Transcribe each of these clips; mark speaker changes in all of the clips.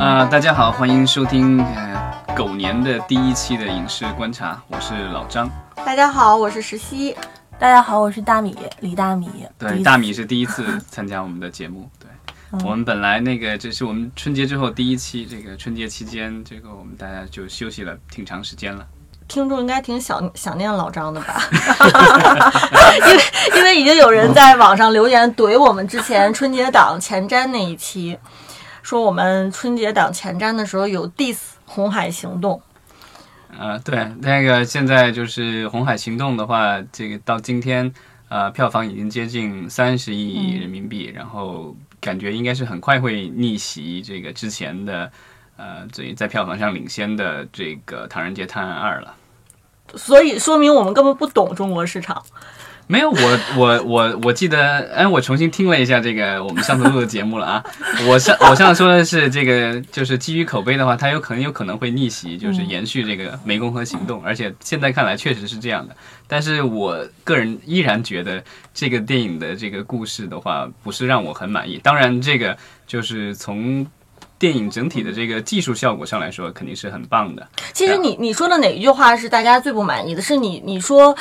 Speaker 1: 啊、大家好，欢迎收听呃狗年的第一期的影视观察，我是老张。
Speaker 2: 大家好，我是石溪。
Speaker 3: 大家好，我是大米李大米。
Speaker 1: 对，大米是第一次参加我们的节目。对，我们本来那个这是我们春节之后第一期，这个春节期间，这个我们大家就休息了挺长时间了。
Speaker 2: 听众应该挺想想念老张的吧？因为因为已经有人在网上留言怼我们之前春节档前瞻那一期，说我们春节档前瞻的时候有 diss《红海行动》。
Speaker 1: 呃，对，那个现在就是《红海行动》的话，这个到今天，呃，票房已经接近三十亿人民币，然后感觉应该是很快会逆袭这个之前的，呃，这在票房上领先的这个《唐人街探案二》了。
Speaker 2: 所以说明我们根本不懂中国市场。
Speaker 1: 没有，我我我我记得，哎，我重新听了一下这个我们上次录的节目了啊。我上我上次说的是这个，就是基于口碑的话，它有可能有可能会逆袭，就是延续这个湄公河行动，而且现在看来确实是这样的。但是我个人依然觉得这个电影的这个故事的话，不是让我很满意。当然，这个就是从电影整体的这个技术效果上来说，肯定是很棒的。
Speaker 2: 其实你你说的哪一句话是大家最不满意的？是你你说。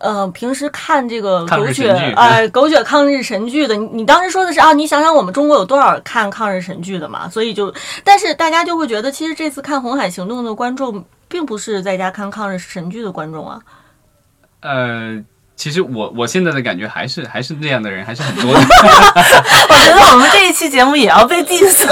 Speaker 2: 呃，平时看这个狗血，哎、呃，狗血抗日神剧的，你你当时说的是啊，你想想我们中国有多少看抗日神剧的嘛？所以就，但是大家就会觉得，其实这次看《红海行动》的观众，并不是在家看抗日神剧的观众啊。
Speaker 1: 呃。其实我我现在的感觉还是还是那样的人还是很多的。
Speaker 3: 我觉得我们这一期节目也要被 diss，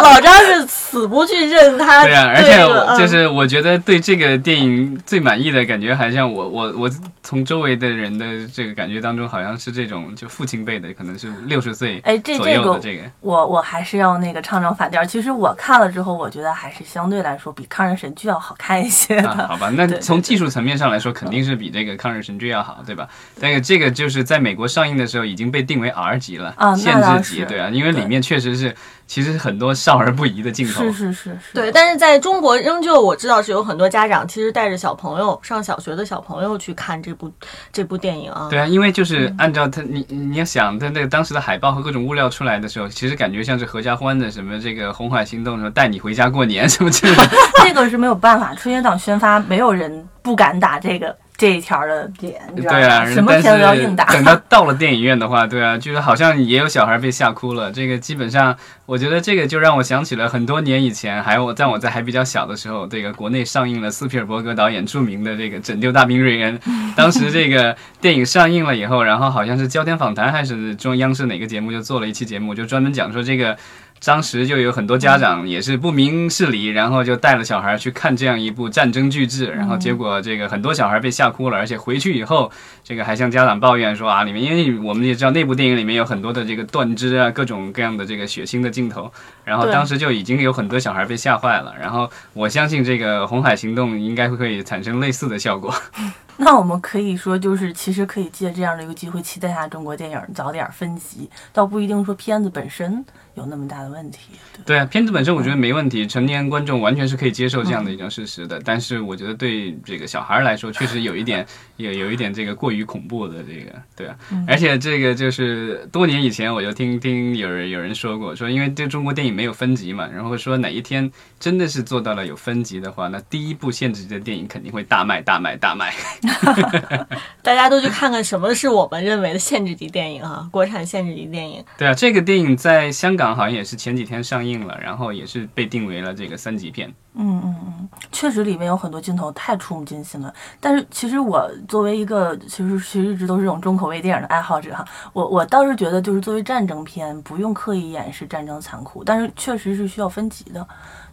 Speaker 2: 老张是死不去认他。
Speaker 1: 对啊，而且就是我觉得对这个电影最满意的感觉，好像我我我从周围的人的这个感觉当中，好像是这种就父亲辈的，可能是六十岁
Speaker 3: 哎这
Speaker 1: 左右的这个。
Speaker 3: 我我还是要那个唱唱反调。其实我看了之后，我觉得还是相对来说比抗日神剧要好看一些的。
Speaker 1: 啊、好吧，那从技术层面上来说，肯定是比这个抗日神剧要好，对吧？但是这个就是在美国上映的时候已经被定为 R 级了，
Speaker 3: 啊、
Speaker 1: 限制级，对啊，因为里面确实是其实很多少儿不宜的镜头，
Speaker 3: 是是是是，
Speaker 2: 对。但是在中国，仍旧我知道是有很多家长其实带着小朋友上小学的小朋友去看这部这部电影啊。
Speaker 1: 对啊，因为就是按照他你你要想他那个当时的海报和各种物料出来的时候，其实感觉像是合家欢的什么这个红海行动什么带你回家过年什么之类的，
Speaker 3: 这个是没有办法，春节档宣发没有人不敢打这个。这一条的点，你知道吗？
Speaker 1: 对啊，
Speaker 3: 什么片都要硬打。
Speaker 1: 等到到了电影院的话，对啊，就是好像也有小孩被吓哭了。这个基本上，我觉得这个就让我想起了很多年以前，还有我在我在还比较小的时候，这个国内上映了斯皮尔伯格导演著名的这个《拯救大兵瑞恩》。当时这个电影上映了以后，然后好像是焦点访谈还是中央视哪个节目就做了一期节目，就专门讲说这个。当时就有很多家长也是不明事理，然后就带了小孩去看这样一部战争巨制，然后结果这个很多小孩被吓哭了，而且回去以后，这个还向家长抱怨说啊，里面因为我们也知道那部电影里面有很多的这个断肢啊，各种各样的这个血腥的镜头，然后当时就已经有很多小孩被吓坏了。然后我相信这个《红海行动》应该会产生类似的效果。
Speaker 3: 那我们可以说，就是其实可以借这样的一个机会，期待下中国电影早点分级，倒不一定说片子本身有那么大的问题。对，
Speaker 1: 对啊，片子本身我觉得没问题，成年观众完全是可以接受这样的一种事实的。但是我觉得对这个小孩来说，确实有一点 有有一点这个过于恐怖的这个，对啊。而且这个就是多年以前我就听听有人有人说过，说因为对中国电影没有分级嘛，然后说哪一天真的是做到了有分级的话，那第一部限制级的电影肯定会大卖大卖大卖。
Speaker 2: 大家都去看看什么是我们认为的限制级电影啊，国产限制级电影。
Speaker 1: 对啊，这个电影在香港好像也是前几天上映了，然后也是被定为了这个三级片。
Speaker 3: 嗯嗯嗯，确实里面有很多镜头太触目惊心了。但是其实我作为一个其实其实一直都是这种重口味电影的爱好者哈，我我倒是觉得就是作为战争片不用刻意掩饰战争残酷，但是确实是需要分级的。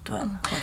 Speaker 3: 对，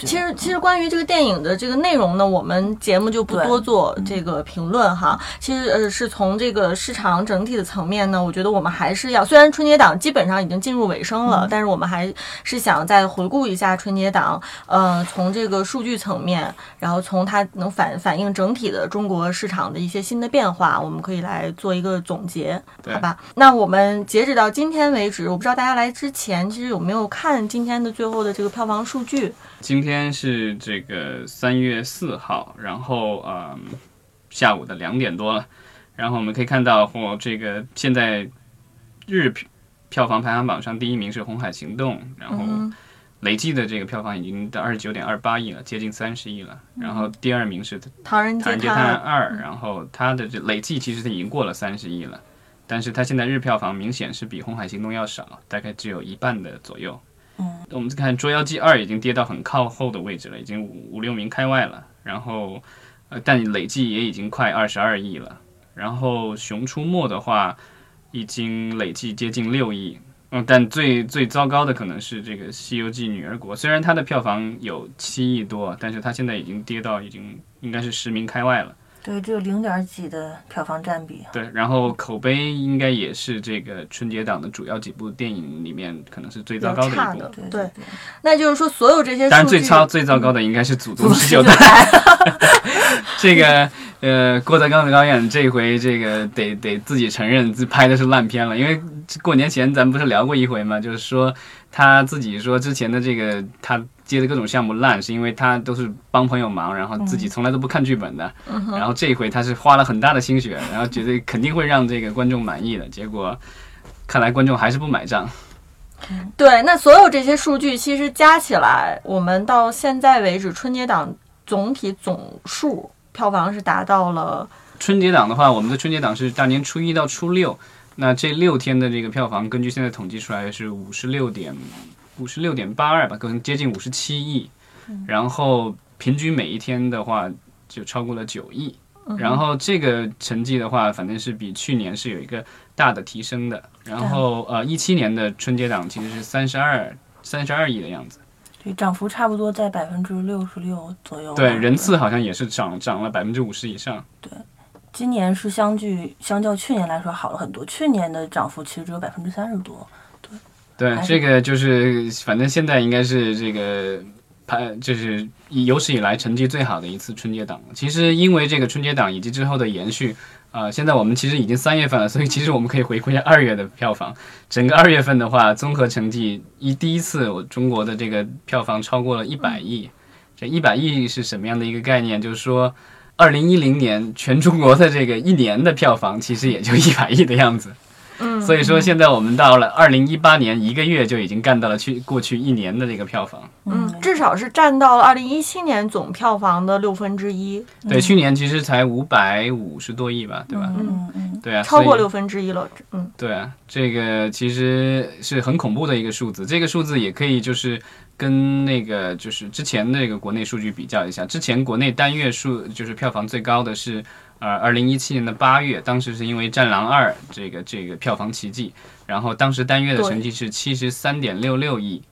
Speaker 2: 其实其实关于这个电影的这个内容呢，我们节目就不多做这个评论哈。其实呃，是从这个市场整体的层面呢，我觉得我们还是要，虽然春节档基本上已经进入尾声了，
Speaker 3: 嗯、
Speaker 2: 但是我们还是想再回顾一下春节档，呃，从这个数据层面，然后从它能反反映整体的中国市场的一些新的变化，我们可以来做一个总结，好吧？那我们截止到今天为止，我不知道大家来之前其实有没有看今天的最后的这个票房数据。
Speaker 1: 今天是这个三月四号，然后嗯，下午的两点多了，然后我们可以看到，或这个现在日票房排行榜上第一名是《红海行动》，然后累计的这个票房已经到二十九点二八亿了，接近三十亿了。然后第二名是《
Speaker 2: 唐人
Speaker 1: 街探案二》，然后它的这累计其实它已经过了三十亿了，但是它现在日票房明显是比《红海行动》要少，大概只有一半的左右。
Speaker 3: 嗯，
Speaker 1: 我们再看《捉妖记二》已经跌到很靠后的位置了，已经五五六名开外了。然后，呃，但累计也已经快二十二亿了。然后《熊出没》的话，已经累计接近六亿。嗯，但最最糟糕的可能是这个《西游记女儿国》，虽然它的票房有七亿多，但是它现在已经跌到已经应该是十名开外了。
Speaker 3: 对，只有零点几的票房占比。
Speaker 1: 对，然后口碑应该也是这个春节档的主要几部电影里面可能是最糟糕的一部。
Speaker 2: 对，那就是说所有这些，
Speaker 1: 当然最糟最糟糕的应该是《祖宗十九代》。这个呃，郭德纲的导演这回这个得得自己承认自拍的是烂片了，因为过年前咱们不是聊过一回嘛？就是说他自己说之前的这个他接的各种项目烂，是因为他都是帮朋友忙，然后自己从来都不看剧本的。然后这一回他是花了很大的心血，然后觉得肯定会让这个观众满意的，结果看来观众还是不买账。
Speaker 2: 对，那所有这些数据其实加起来，我们到现在为止春节档。总体总数票房是达到了。
Speaker 1: 春节档的话，我们的春节档是大年初一到初六，那这六天的这个票房，根据现在统计出来是五十六点五十六点八二吧，可能接近五十七亿。然后平均每一天的话，就超过了九亿。然后这个成绩的话，反正是比去年是有一个大的提升的。然后呃，一七年的春节档其实是三十二三十二亿的样子。
Speaker 3: 对，涨幅差不多在百分之六十六左右。
Speaker 1: 对，人次好像也是涨涨了百分之五十以上。
Speaker 3: 对，今年是相距相较去年来说好了很多，去年的涨幅其实只有百分之三十多。对，
Speaker 1: 这个就是反正现在应该是这个拍就是有史以来成绩最好的一次春节档。其实因为这个春节档以及之后的延续。啊，现在我们其实已经三月份了，所以其实我们可以回顾一下二月的票房。整个二月份的话，综合成绩一第一次，我中国的这个票房超过了一百亿。这一百亿是什么样的一个概念？就是说，二零一零年全中国的这个一年的票房，其实也就一百亿的样子。所以说，现在我们到了二零一八年，一个月就已经干到了去过去一年的这个票房。
Speaker 2: 嗯，至少是占到了二零一七年总票房的六分之一。
Speaker 1: 对，去年其实才五百五十多亿吧，对吧？
Speaker 3: 嗯嗯，
Speaker 1: 对啊，
Speaker 2: 超过六分之一了。嗯，
Speaker 1: 对啊，这个其实是很恐怖的一个数字。这个数字也可以就是跟那个就是之前那个国内数据比较一下。之前国内单月数就是票房最高的是。呃，二零一七年的八月，当时是因为《战狼二》这个这个票房奇迹，然后当时单月的成绩是七十三点六六亿，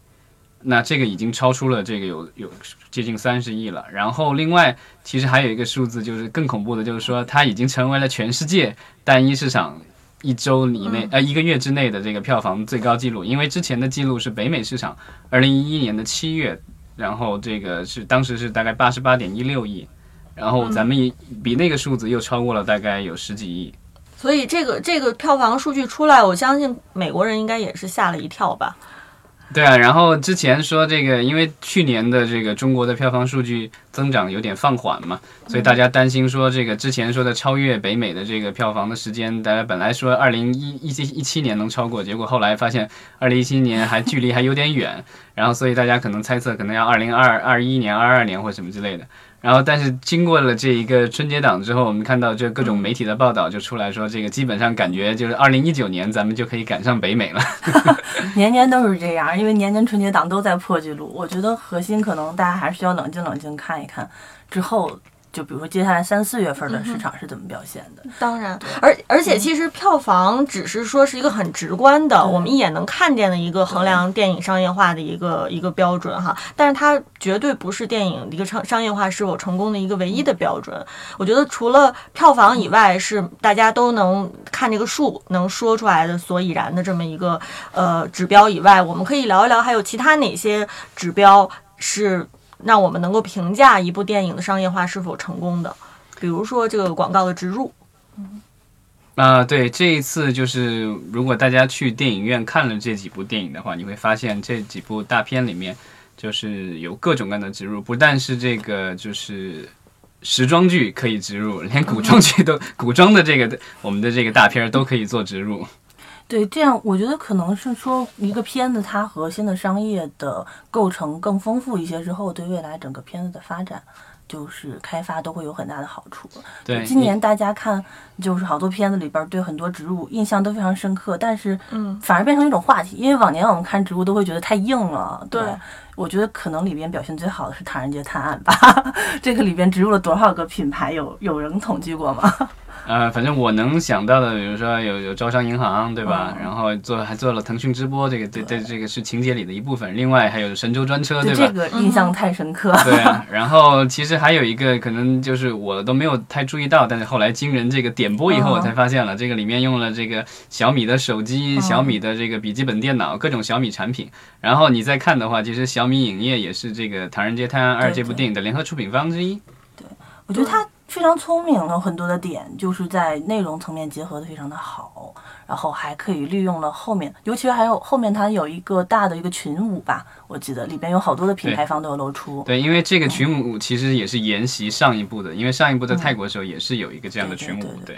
Speaker 1: 那这个已经超出了这个有有接近三十亿了。然后另外，其实还有一个数字就是更恐怖的，就是说它已经成为了全世界单一市场一周以内呃一个月之内的这个票房最高纪录，因为之前的记录是北美市场二零一一年的七月，然后这个是当时是大概八十八点一六亿。然后咱们也比那个数字又超过了大概有十几亿，
Speaker 2: 所以这个这个票房数据出来，我相信美国人应该也是吓了一跳吧。
Speaker 1: 对啊，然后之前说这个，因为去年的这个中国的票房数据增长有点放缓嘛，所以大家担心说这个之前说的超越北美的这个票房的时间，大家本来说二零一一七一七年能超过，结果后来发现二零一七年还距离还有点远，然后所以大家可能猜测可能要二零二二一年、二二年或什么之类的。然后，但是经过了这一个春节档之后，我们看到这各种媒体的报道就出来说，这个基本上感觉就是二零一九年咱们就可以赶上北美了。
Speaker 3: 年年都是这样，因为年年春节档都在破纪录。我觉得核心可能大家还是需要冷静冷静看一看之后。就比如说接下来三四月份的市场是怎么表现的？
Speaker 2: 当然，而而且其实票房只是说是一个很直观的，我们一眼能看见的一个衡量电影商业化的一个一个标准哈。但是它绝对不是电影一个商商业化是否成功的一个唯一的标准。我觉得除了票房以外，是大家都能看这个数能说出来的所以然的这么一个呃指标以外，我们可以聊一聊还有其他哪些指标是。让我们能够评价一部电影的商业化是否成功的，比如说这个广告的植入。
Speaker 1: 嗯啊，对，这一次就是如果大家去电影院看了这几部电影的话，你会发现这几部大片里面就是有各种各样的植入，不但是这个就是时装剧可以植入，连古装剧都 古装的这个我们的这个大片都可以做植入。
Speaker 3: 对，这样我觉得可能是说一个片子它核心的商业的构成更丰富一些之后，对未来整个片子的发展。就是开发都会有很大的好处。
Speaker 1: 对，
Speaker 3: 今年大家看，就是好多片子里边对很多植入印象都非常深刻，但是嗯，反而变成一种话题。因为往年我们看植物都会觉得太硬了。对，我觉得可能里边表现最好的是《唐人街探案》吧。这个里边植入了多少个品牌？有有人统计过吗？
Speaker 1: 呃，反正我能想到的，比如说有有招商银行，对吧？然后做还做了腾讯直播，这个这这这个是情节里的一部分。另外还有神州专车，对
Speaker 3: 吧？这个印象太深刻。
Speaker 1: 对啊，然后其实还有一个可能就是我都没有太注意到，但是后来经人这个点播以后，我才发现了这个里面用了这个小米的手机、小米的这个笔记本电脑，各种小米产品。然后你再看的话，其实小米影业也是这个《唐人街探案二》这部电影的联合出品方之一。
Speaker 3: 对，我觉得他。非常聪明，有很多的点就是在内容层面结合的非常的好，然后还可以利用了后面，尤其是还有后面它有一个大的一个群舞吧，我记得里边有好多的品牌方都有露出。
Speaker 1: 对，因为这个群舞其实也是沿袭上一部的，因为上一部在泰国的时候也是有一个这样的群舞，
Speaker 3: 对。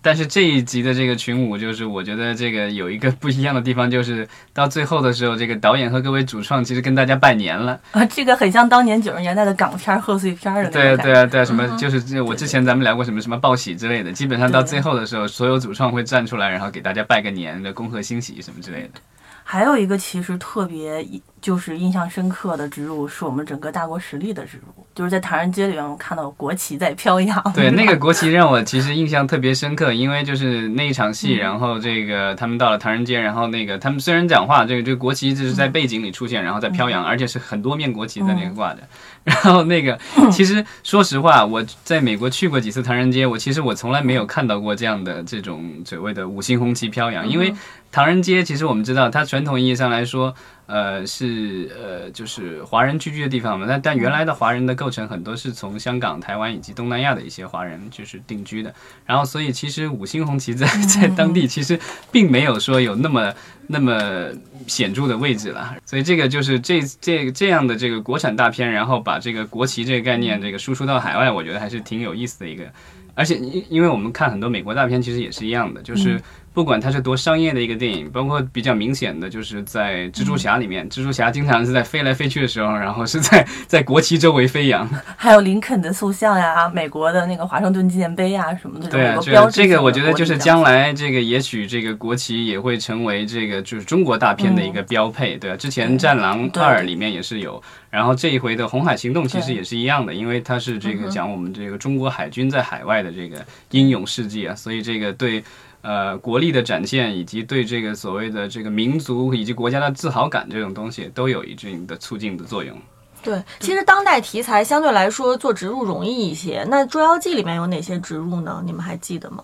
Speaker 1: 但是这一集的这个群舞，就是我觉得这个有一个不一样的地方，就是到最后的时候，这个导演和各位主创其实跟大家拜年了。
Speaker 3: 啊，这个很像当年九十年代的港片贺岁片的
Speaker 1: 对对啊对啊，什么就是我之前咱们聊过什么什么报喜之类的，基本上到最后的时候，所有主创会站出来，然后给大家拜个年的，恭贺新喜什么之类的。
Speaker 3: 还有一个其实特别就是印象深刻的植入，是我们整个大国实力的植入，就是在唐人街里面，我看到国旗在飘扬。
Speaker 1: 对，那个国旗让我其实印象特别深刻，因为就是那一场戏，然后这个他们到了唐人街，然后那个他们虽然讲话，这个这个国旗就是在背景里出现，然后在飘扬，而且是很多面国旗在那个挂着。然后那个，其实说实话，我在美国去过几次唐人街，我其实我从来没有看到过这样的这种所谓的五星红旗飘扬，因为。唐人街其实我们知道，它传统意义上来说，呃，是呃，就是华人聚居的地方嘛。但但原来的华人的构成很多是从香港、台湾以及东南亚的一些华人就是定居的。然后，所以其实五星红旗在 在当地其实并没有说有那么那么显著的位置了。所以这个就是这这这样的这个国产大片，然后把这个国旗这个概念这个输出到海外，我觉得还是挺有意思的一个。而且因因为我们看很多美国大片，其实也是一样的，就是。不管它是多商业的一个电影，包括比较明显的，就是在蜘蛛侠里面，蜘蛛侠经常是在飞来飞去的时候，然后是在 在国旗周围飞扬。
Speaker 3: 还有林肯的塑像呀，美国的那个华盛顿纪念碑呀什么的。
Speaker 1: 对，
Speaker 3: 这
Speaker 1: 这个我觉得就是将来这个也许这个国旗也会成为这个就是中国大片的一个标配，对吧？之前《战狼二》里面也是有，然后这一回的《红海行动》其实也是一样的，因为它是这个讲我们这个中国海军在海外的这个英勇事迹啊，所以这个对。呃，国力的展现，以及对这个所谓的这个民族以及国家的自豪感这种东西，都有一定的促进的作用。
Speaker 2: 对，其实当代题材相对来说做植入容易一些。那《捉妖记》里面有哪些植入呢？你们还记得吗？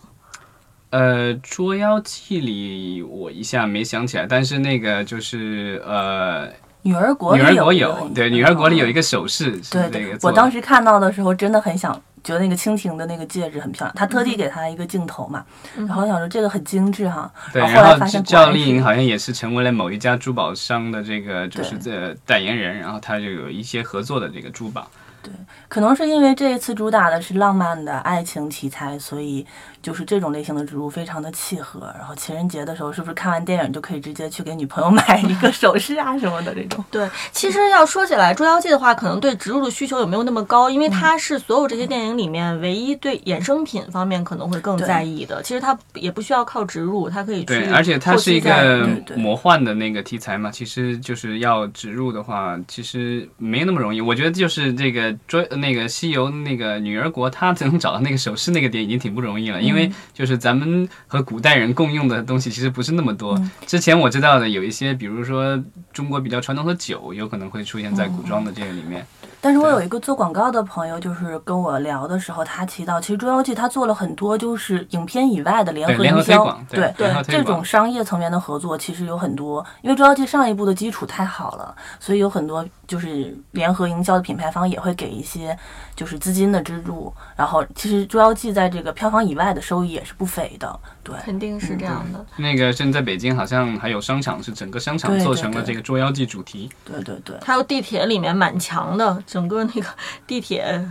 Speaker 1: 呃，《捉妖记》里我一下没想起来，但是那个就是呃，
Speaker 3: 女儿国
Speaker 1: 女儿国有对，女儿国里有一个手势，
Speaker 3: 对对，我当时看到的时候真的很想。觉得那个蜻蜓的那个戒指很漂亮，他特地给他一个镜头嘛，然后想说这个很精致哈。
Speaker 1: 对，
Speaker 3: 然后
Speaker 1: 赵丽颖好像也是成为了某一家珠宝商的这个就是这代言人，然后他就有一些合作的这个珠宝。
Speaker 3: 对，可能是因为这一次主打的是浪漫的爱情题材，所以就是这种类型的植入非常的契合。然后情人节的时候，是不是看完电影就可以直接去给女朋友 买一个首饰啊什么的这种？
Speaker 2: 对，其实要说起来，《捉妖记》的话，可能对植入的需求有没有那么高？因为它是所有这些电影里面唯一对衍生品方面可能会更在意的。其实它也不需要靠植入，它可以去。
Speaker 1: 对，而且它是一个魔幻的那个题材嘛，其实就是要植入的话，其实没那么容易。我觉得就是这个。追那个西游那个女儿国，他能找到那个首饰那个点已经挺不容易了，因为就是咱们和古代人共用的东西其实不是那么多。之前我知道的有一些，比如说中国比较传统的酒，有可能会出现在古装的这个里面。
Speaker 3: 但是我有一个做广告的朋友，就是跟我聊的时候，他提到，其实《捉妖记》他做了很多就是影片以外的联合营销，
Speaker 1: 对
Speaker 3: 对，这种商业层面的合作其实有很多。因为《捉妖记》上一部的基础太好了，所以有很多就是联合营销的品牌方也会给一些就是资金的资助。然后，其实《捉妖记》在这个票房以外的收益也是不菲的。对，
Speaker 2: 肯定是这样的。
Speaker 1: 那个现在北京好像还有商场，是整个商场做成了这个《捉妖记》主题。
Speaker 3: 对对对，
Speaker 2: 还有地铁里面满墙的，整个那个地铁，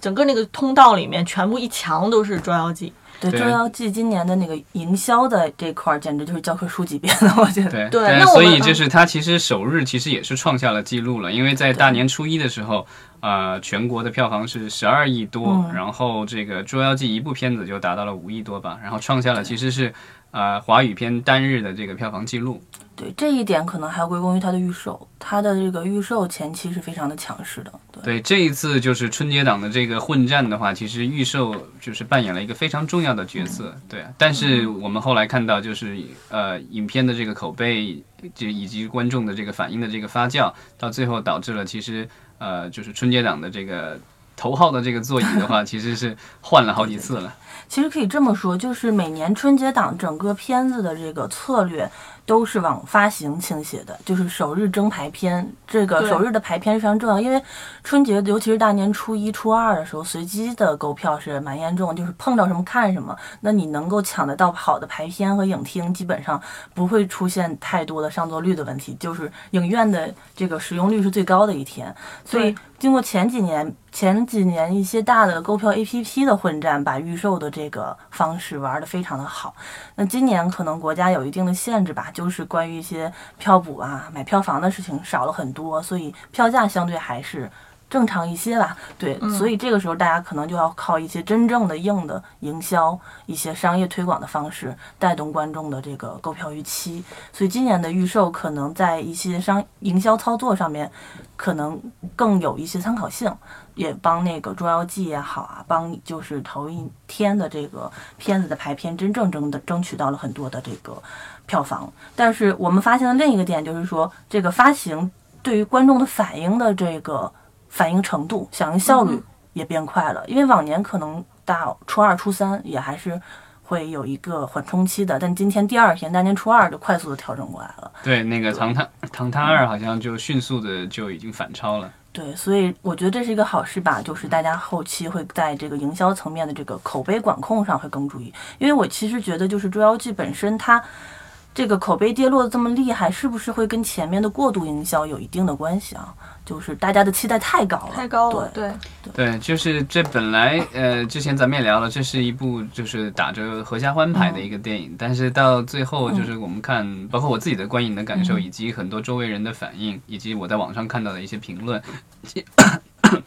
Speaker 2: 整个那个通道里面全部一墙都是《捉妖记》。
Speaker 3: 对《捉妖记》今年的那个营销的这块儿，简直就是教科书级别的，我觉
Speaker 1: 得。
Speaker 2: 对
Speaker 1: 对，所以就是它其实首日其实也是创下了记录了，因为在大年初一的时候，呃，全国的票房是十二亿多，然后这个《捉妖记》一部片子就达到了五亿多吧，然后创下了其实是呃华语片单日的这个票房记录。
Speaker 3: 对这一点，可能还归功于它的预售，它的这个预售前期是非常的强势的。
Speaker 1: 对，这一次就是春节档的这个混战的话，其实预售就是扮演了一个非常重要的角色。对，但是我们后来看到，就是呃，影片的这个口碑，就以及观众的这个反应的这个发酵，到最后导致了其实呃，就是春节档的这个头号的这个座椅的话，其实是换了好几次了。
Speaker 3: 其实可以这么说，就是每年春节档整个片子的这个策略。都是往发行倾斜的，就是首日争排片，这个首日的排片是非常重要，因为春节尤其是大年初一、初二的时候，随机的购票是蛮严重，就是碰到什么看什么。那你能够抢得到好的排片和影厅，基本上不会出现太多的上座率的问题，就是影院的这个使用率是最高的一天。所以经过前几年、前几年一些大的购票 APP 的混战，把预售的这个方式玩得非常的好。那今年可能国家有一定的限制吧。就是关于一些票补啊、买票房的事情少了很多，所以票价相对还是正常一些吧。对，所以这个时候大家可能就要靠一些真正的硬的营销、一些商业推广的方式带动观众的这个购票预期。所以今年的预售可能在一些商营销操作上面，可能更有一些参考性。也帮那个《捉妖记》也好啊，帮就是头一天的这个片子的排片，真正争的争取到了很多的这个票房。但是我们发现的另一个点就是说，这个发行对于观众的反应的这个反应程度、响应效率也变快了。因为往年可能到初二、初三也还是会有一个缓冲期的，但今天第二天大年初二就快速的调整过来了。
Speaker 1: 对，那个《唐探》《唐探二》好像就迅速的就已经反超了。
Speaker 3: 对，所以我觉得这是一个好事吧，就是大家后期会在这个营销层面的这个口碑管控上会更注意。因为我其实觉得，就是《捉妖记》本身它这个口碑跌落的这么厉害，是不是会跟前面的过度营销有一定的关系啊？就是大家的期待太高了，
Speaker 2: 太高了，对
Speaker 1: 对对，就是这本来呃，之前咱们也聊了，这是一部就是打着合家欢牌的一个电影，但是到最后就是我们看，包括我自己的观影的感受，以及很多周围人的反应，以及我在网上看到的一些评论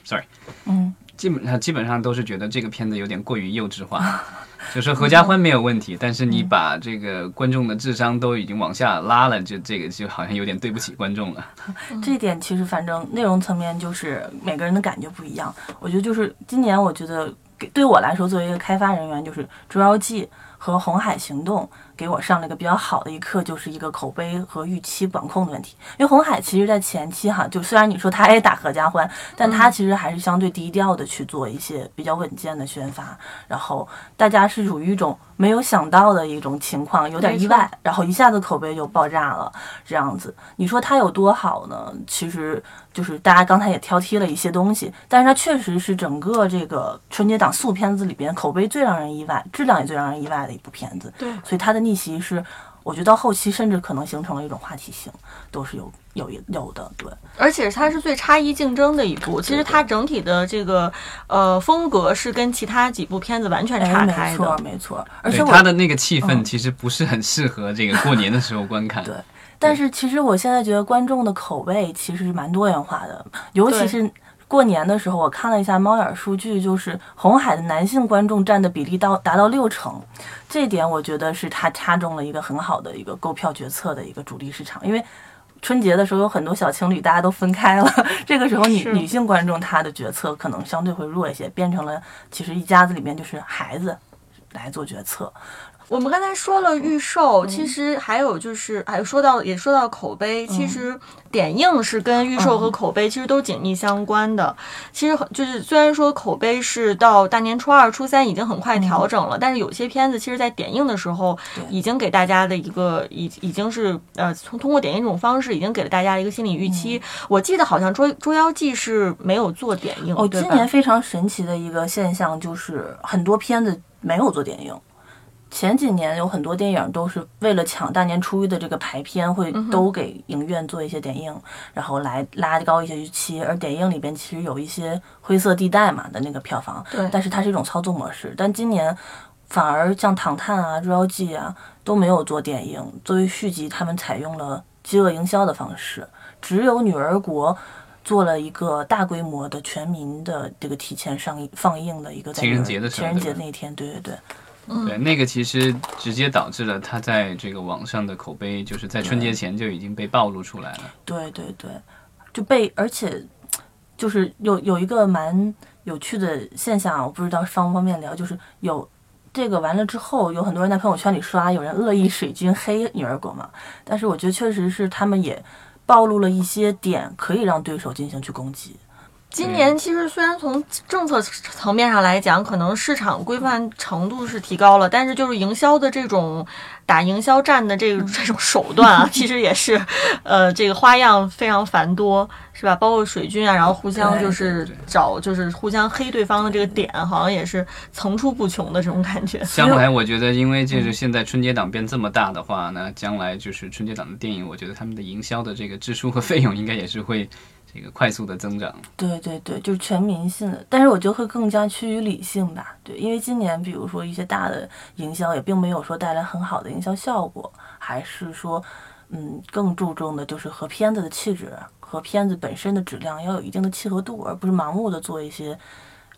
Speaker 1: ，sorry，
Speaker 3: 嗯，
Speaker 1: 基本上基本上都是觉得这个片子有点过于幼稚化。就是合家欢没有问题，但是你把这个观众的智商都已经往下拉了，就这个就好像有点对不起观众了。
Speaker 3: 这一点其实反正内容层面就是每个人的感觉不一样。我觉得就是今年，我觉得对我来说，作为一个开发人员，就是《捉妖记》和《红海行动》。给我上了一个比较好的一课，就是一个口碑和预期管控的问题。因为红海其实在前期哈，就虽然你说他也打合家欢，但他其实还是相对低调的去做一些比较稳健的宣发，然后大家是属于一种没有想到的一种情况，有点意外，然后一下子口碑就爆炸了，这样子。你说它有多好呢？其实就是大家刚才也挑剔了一些东西，但是它确实是整个这个春节档素片子里边口碑最让人意外、质量也最让人意外的一部片子。
Speaker 2: 对，
Speaker 3: 所以它的。逆袭是，我觉得到后期甚至可能形成了一种话题性，都是有有有的，对。
Speaker 2: 而且它是最差异竞争的一部，其实它整体的这个呃风格是跟其他几部片子完全岔开
Speaker 3: 的，没错没错。而且
Speaker 1: 它的那个气氛其实不是很适合这个过年的时候观看。
Speaker 3: 对，但是其实我现在觉得观众的口味其实是蛮多元化的，尤其是。过年的时候，我看了一下猫眼数据，就是红海的男性观众占的比例到达到六成，这点我觉得是他插中了一个很好的一个购票决策的一个主力市场。因为春节的时候有很多小情侣，大家都分开了，这个时候女女性观众她的决策可能相对会弱一些，变成了其实一家子里面就是孩子来做决策。
Speaker 2: 我们刚才说了预售，其实还有就是，还说到也说到口碑，其实点映是跟预售和口碑其实都紧密相关的。其实就是虽然说口碑是到大年初二、初三已经很快调整了，但是有些片子其实在点映的时候已经给大家的一个已已经是呃从通过点映这种方式已经给了大家一个心理预期。我记得好像《捉捉妖记》是没有做点映，
Speaker 3: 哦，今年非常神奇的一个现象就是很多片子没有做点映。前几年有很多电影都是为了抢大年初一的这个排片，会都给影院做一些点映，然后来拉高一些预期。而点映里边其实有一些灰色地带嘛的那个票房，
Speaker 2: 对。
Speaker 3: 但是它是一种操作模式。但今年反而像《唐探》啊、《捉妖记》啊都没有做点映，作为续集，他们采用了饥饿营销的方式，只有《女儿国》做了一个大规模的全民的这个提前上映放映的一个
Speaker 1: 情人节的
Speaker 3: 情人节那天，对对对。
Speaker 1: 对，那个其实直接导致了他在这个网上的口碑，就是在春节前就已经被暴露出来了。
Speaker 3: 对对对，就被而且就是有有一个蛮有趣的现象，我不知道方不方便聊，就是有这个完了之后，有很多人在朋友圈里刷，有人恶意水军黑女儿国嘛。但是我觉得确实是他们也暴露了一些点，可以让对手进行去攻击。
Speaker 2: 今年其实虽然从政策层面上来讲，可能市场规范程度是提高了，但是就是营销的这种打营销战的这个这种手段啊，其实也是，呃，这个花样非常繁多，是吧？包括水军啊，然后互相就是找，就是互相黑对方的这个点，好像也是层出不穷的这种感觉。
Speaker 1: 将来我觉得，因为就是现在春节档变这么大的话，呢将来就是春节档的电影，我觉得他们的营销的这个支出和费用应该也是会。一个快速的增长，
Speaker 3: 对对对，就是全民性的，但是我觉得会更加趋于理性吧。对，因为今年比如说一些大的营销也并没有说带来很好的营销效果，还是说，嗯，更注重的就是和片子的气质和片子本身的质量要有一定的契合度，而不是盲目的做一些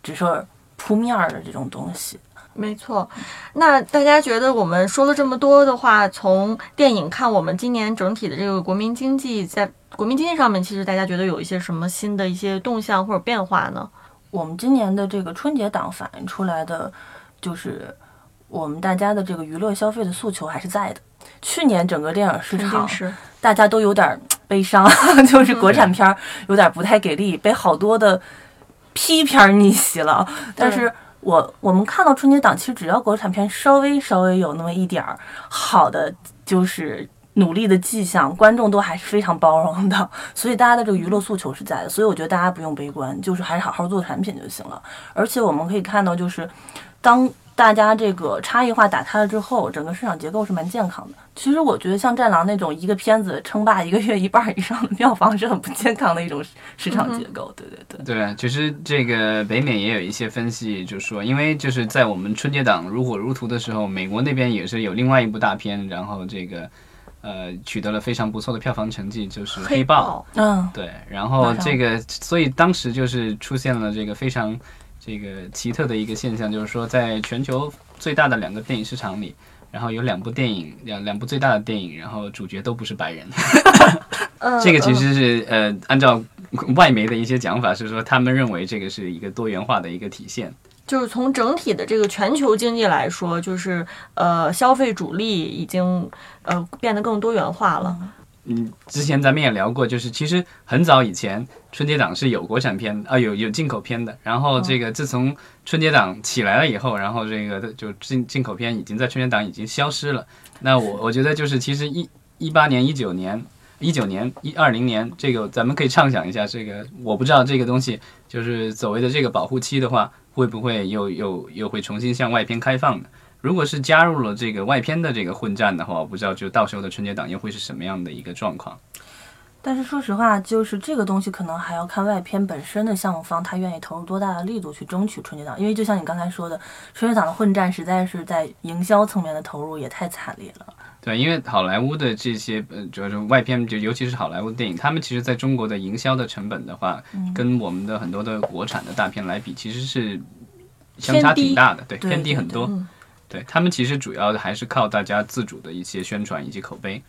Speaker 3: 只是铺面儿的这种东西。
Speaker 2: 没错，那大家觉得我们说了这么多的话，从电影看我们今年整体的这个国民经济，在国民经济上面，其实大家觉得有一些什么新的一些动向或者变化呢？
Speaker 3: 我们今年的这个春节档反映出来的，就是我们大家的这个娱乐消费的诉求还是在的。去年整个电影市场大家都有点悲伤，就是国产片有点不太给力，被好多的批片逆袭了，但是。我我们看到春节档，其实只要国产片稍微稍微有那么一点儿好的，就是努力的迹象，观众都还是非常包容的。所以大家的这个娱乐诉求是在的，所以我觉得大家不用悲观，就是还是好好做产品就行了。而且我们可以看到，就是当。大家这个差异化打开了之后，整个市场结构是蛮健康的。其实我觉得像《战狼》那种一个片子称霸一个月一半以上的票房是很不健康的一种市场结构。对对对。
Speaker 1: 对，其实这个北美也有一些分析，就说因为就是在我们春节档如火如荼的时候，美国那边也是有另外一部大片，然后这个呃取得了非常不错的票房成绩，就是《黑
Speaker 2: 豹》。
Speaker 3: 嗯，
Speaker 1: 对。然后这个，所以当时就是出现了这个非常。这个奇特的一个现象就是说，在全球最大的两个电影市场里，然后有两部电影，两两部最大的电影，然后主角都不是白人。这个其实是呃，按照外媒的一些讲法是说，他们认为这个是一个多元化的一个体现。
Speaker 2: 就是从整体的这个全球经济来说，就是呃，消费主力已经呃变得更多元化了。
Speaker 1: 嗯，之前咱们也聊过，就是其实很早以前春节档是有国产片啊，有有进口片的。然后这个自从春节档起来了以后，然后这个就进进口片已经在春节档已经消失了。那我我觉得就是其实一一八年、一九年、一九年、一二零年，这个咱们可以畅想一下，这个我不知道这个东西就是所谓的这个保护期的话，会不会又又又会重新向外片开放呢？如果是加入了这个外片的这个混战的话，我不知道就到时候的春节档又会是什么样的一个状况。
Speaker 3: 但是说实话，就是这个东西可能还要看外片本身的项目方他愿意投入多大的力度去争取春节档，因为就像你刚才说的，春节档的混战实在是在营销层面的投入也太惨烈了。
Speaker 1: 对，因为好莱坞的这些呃，主要是外片，就尤其是好莱坞电影，他们其实在中国的营销的成本的话，跟我们的很多的国产的大片来比，其实是相差挺大的，对，偏低很多。对他们其实主要的还是靠大家自主的一些宣传以及口碑，
Speaker 3: 对，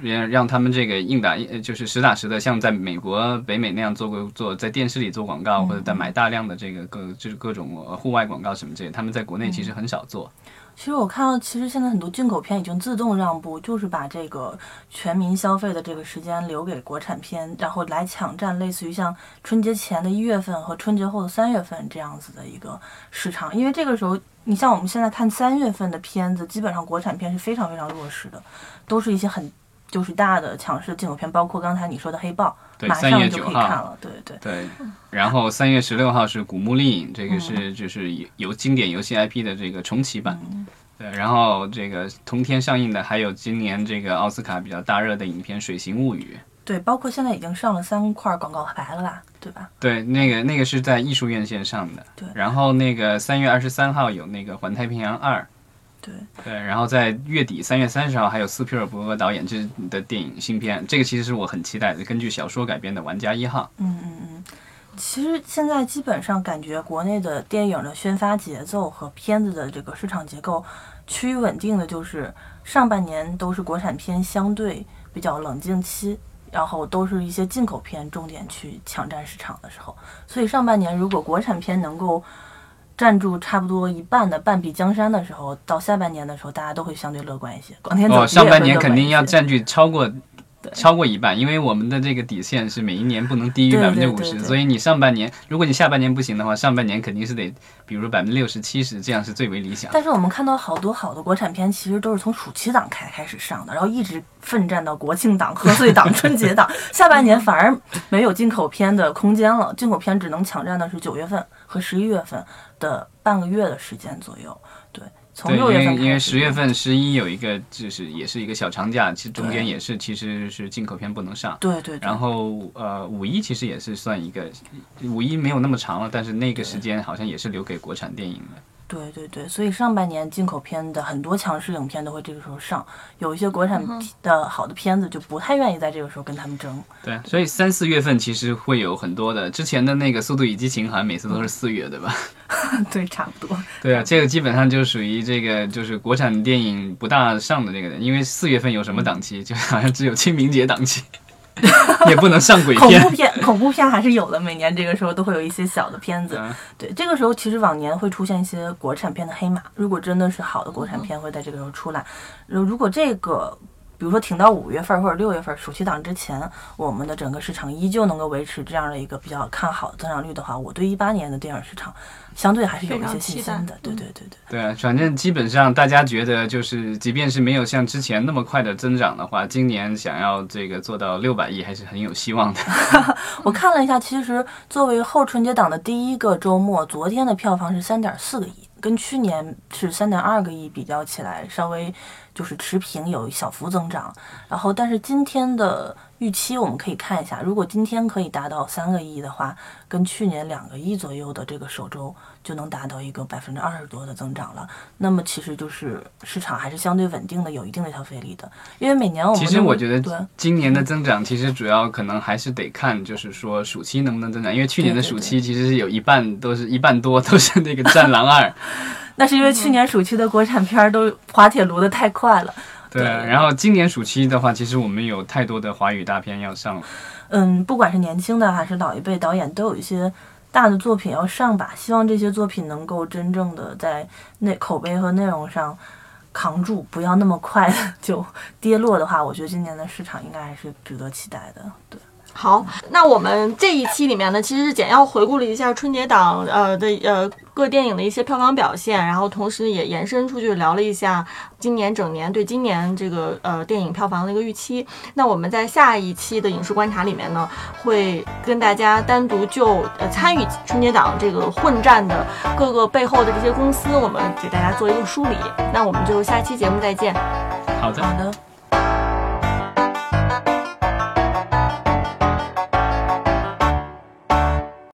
Speaker 1: 让让他们这个硬打，就是实打实的，像在美国、北美那样做过做，在电视里做广告，或者在买大量的这个各就是各种户外广告什么这些，他们在国内其实很少做。
Speaker 3: 其实我看到，其实现在很多进口片已经自动让步，就是把这个全民消费的这个时间留给国产片，然后来抢占类似于像春节前的一月份和春节后的三月份这样子的一个市场。因为这个时候，你像我们现在看三月份的片子，基本上国产片是非常非常弱势的，都是一些很就是大的强势的进口片，包括刚才你说的《黑豹》，马上就可以看了。对对
Speaker 1: 对。然后三月十六号是《古墓丽影》，这个是就是有经典游戏 IP 的这个重启版。对，然后这个同天上映的还有今年这个奥斯卡比较大热的影片《水形物语》。
Speaker 3: 对，包括现在已经上了三块广告牌了吧，对吧？
Speaker 1: 对，那个那个是在艺术院线上的。
Speaker 3: 对，
Speaker 1: 然后那个三月二十三号有那个《环太平洋二》。
Speaker 3: 对
Speaker 1: 对，然后在月底三月三十号还有斯皮尔伯格导演这的电影新片，这个其实是我很期待的，根据小说改编的《玩家一号》。
Speaker 3: 嗯嗯嗯，其实现在基本上感觉国内的电影的宣发节奏和片子的这个市场结构趋于稳定的，就是上半年都是国产片相对比较冷静期，然后都是一些进口片重点去抢占市场的时候，所以上半年如果国产片能够。占住差不多一半的半壁江山的时候，到下半年的时候，大家都会相对乐观一些。广天
Speaker 1: 哦，上半年肯定要占据超过。超过一半，因为我们的这个底线是每一年不能低于百分之五十，所以你上半年，如果你下半年不行的话，上半年肯定是得，比如百分之六十、七十，这样是最为理想。
Speaker 3: 但是我们看到好多好的国产片，其实都是从暑期档开开始上的，然后一直奋战到国庆档、贺岁档、春节档，下半年反而没有进口片的空间了，进口片只能抢占的是九月份和十一月份的半个月的时间左右。对。
Speaker 1: 对，因为因为十月份十一有一个就是也是一个小长假，其实中间也是其实是进口片不能上。
Speaker 3: 对对。
Speaker 1: 然后呃五一其实也是算一个，五一没有那么长了，但是那个时间好像也是留给国产电影的。
Speaker 3: 对对对，所以上半年进口片的很多强势影片都会这个时候上，有一些国产的好的片子就不太愿意在这个时候跟他们争。
Speaker 1: 对，所以三四月份其实会有很多的，之前的那个《速度与激情》好像每次都是四月，对吧？
Speaker 3: 对，差不多。
Speaker 1: 对啊，这个基本上就属于这个就是国产电影不大上的这个人，因为四月份有什么档期，就好像只有清明节档期。也不能上鬼
Speaker 3: 片，恐怖片，恐怖片还是有的。每年这个时候都会有一些小的片子。对，这个时候其实往年会出现一些国产片的黑马。如果真的是好的国产片，会在这个时候出来。如果这个。比如说，挺到五月份或者六月份暑期档之前，我们的整个市场依旧能够维持这样的一个比较看好的增长率的话，我对一八年的电影市场相对还是有一些信心的。对对对对。
Speaker 1: 对，反正基本上大家觉得，就是即便是没有像之前那么快的增长的话，今年想要这个做到六百亿还是很有希望的。
Speaker 3: 我看了一下，其实作为后春节档的第一个周末，昨天的票房是三点四个亿，跟去年是三点二个亿比较起来，稍微。就是持平有小幅增长，然后但是今天的预期我们可以看一下，如果今天可以达到三个亿的话，跟去年两个亿左右的这个首周就能达到一个百分之二十多的增长了。那么其实就是市场还是相对稳定的，有一定的消费力的。因为每年我们
Speaker 1: 其实我觉得今年的增长其实主要可能还是得看，就是说暑期能不能增长，因为去年的暑期其实是有一半都是一半多都是那个《战狼二》。
Speaker 3: 那是因为去年暑期的国产片都滑铁卢的太快了。
Speaker 1: 对，然后今年暑期的话，其实我们有太多的华语大片要上了。
Speaker 3: 嗯，不管是年轻的还是老一辈导演，都有一些大的作品要上吧。希望这些作品能够真正的在内口碑和内容上扛住，不要那么快就跌落的话，我觉得今年的市场应该还是值得期待的。对。
Speaker 2: 好，那我们这一期里面呢，其实是简要回顾了一下春节档呃的呃各电影的一些票房表现，然后同时也延伸出去聊了一下今年整年对今年这个呃电影票房的一个预期。那我们在下一期的影视观察里面呢，会跟大家单独就呃参与春节档这个混战的各个背后的这些公司，我们给大家做一个梳理。那我们就下期节目再见。
Speaker 1: 好的。
Speaker 3: 好的。